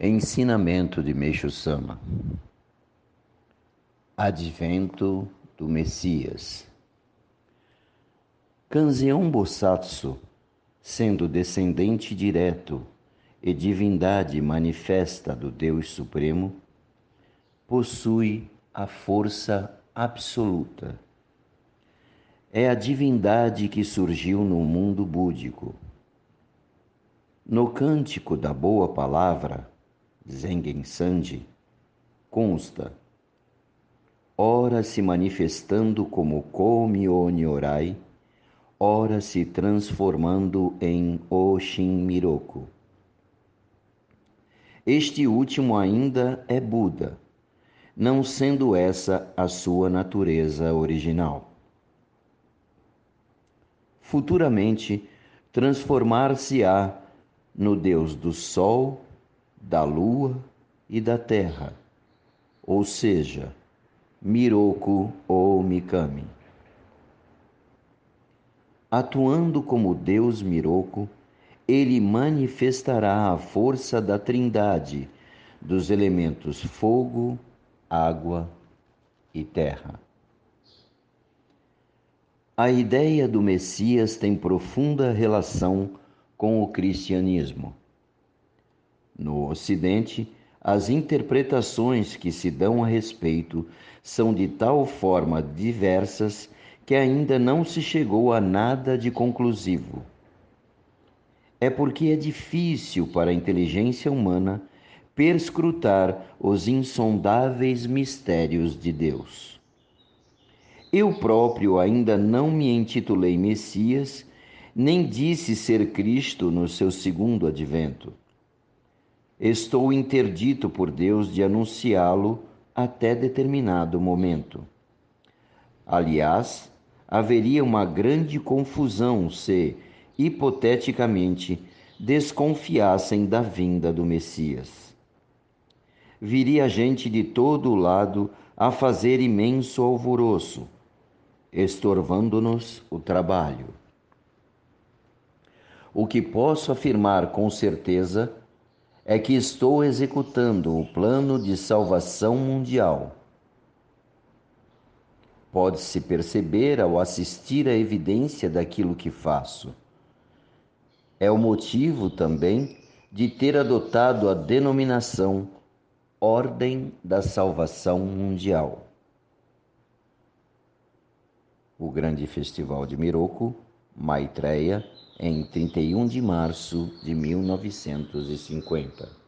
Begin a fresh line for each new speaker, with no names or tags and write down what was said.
Ensinamento de Meixo Sama Advento do Messias Kanzeon Bosatsu, sendo descendente direto e divindade manifesta do Deus Supremo, possui a força absoluta. É a divindade que surgiu no mundo búdico. No cântico da boa palavra, Zengen Sandi, consta, ora se manifestando como Komi Onyorai, ora se transformando em Oshin Miroku. Este último ainda é Buda, não sendo essa a sua natureza original. Futuramente, transformar-se-á no Deus do Sol da lua e da terra, ou seja, Miroku ou Mikami. Atuando como Deus Miroku, ele manifestará a força da Trindade dos elementos fogo, água e terra. A ideia do Messias tem profunda relação com o cristianismo. No Ocidente, as interpretações que se dão a respeito são de tal forma diversas que ainda não se chegou a nada de conclusivo. É porque é difícil para a inteligência humana perscrutar os insondáveis mistérios de Deus. Eu próprio ainda não me intitulei Messias, nem disse ser Cristo no seu segundo advento estou interdito por Deus de anunciá-lo até determinado momento. Aliás, haveria uma grande confusão se, hipoteticamente, desconfiassem da vinda do Messias. Viria gente de todo o lado a fazer imenso alvoroço, estorvando-nos o trabalho. O que posso afirmar com certeza é que estou executando o plano de salvação mundial. Pode-se perceber ao assistir à evidência daquilo que faço. É o motivo também de ter adotado a denominação Ordem da Salvação Mundial. O Grande Festival de Miroco, Maitreya, em 31 de março de 1950.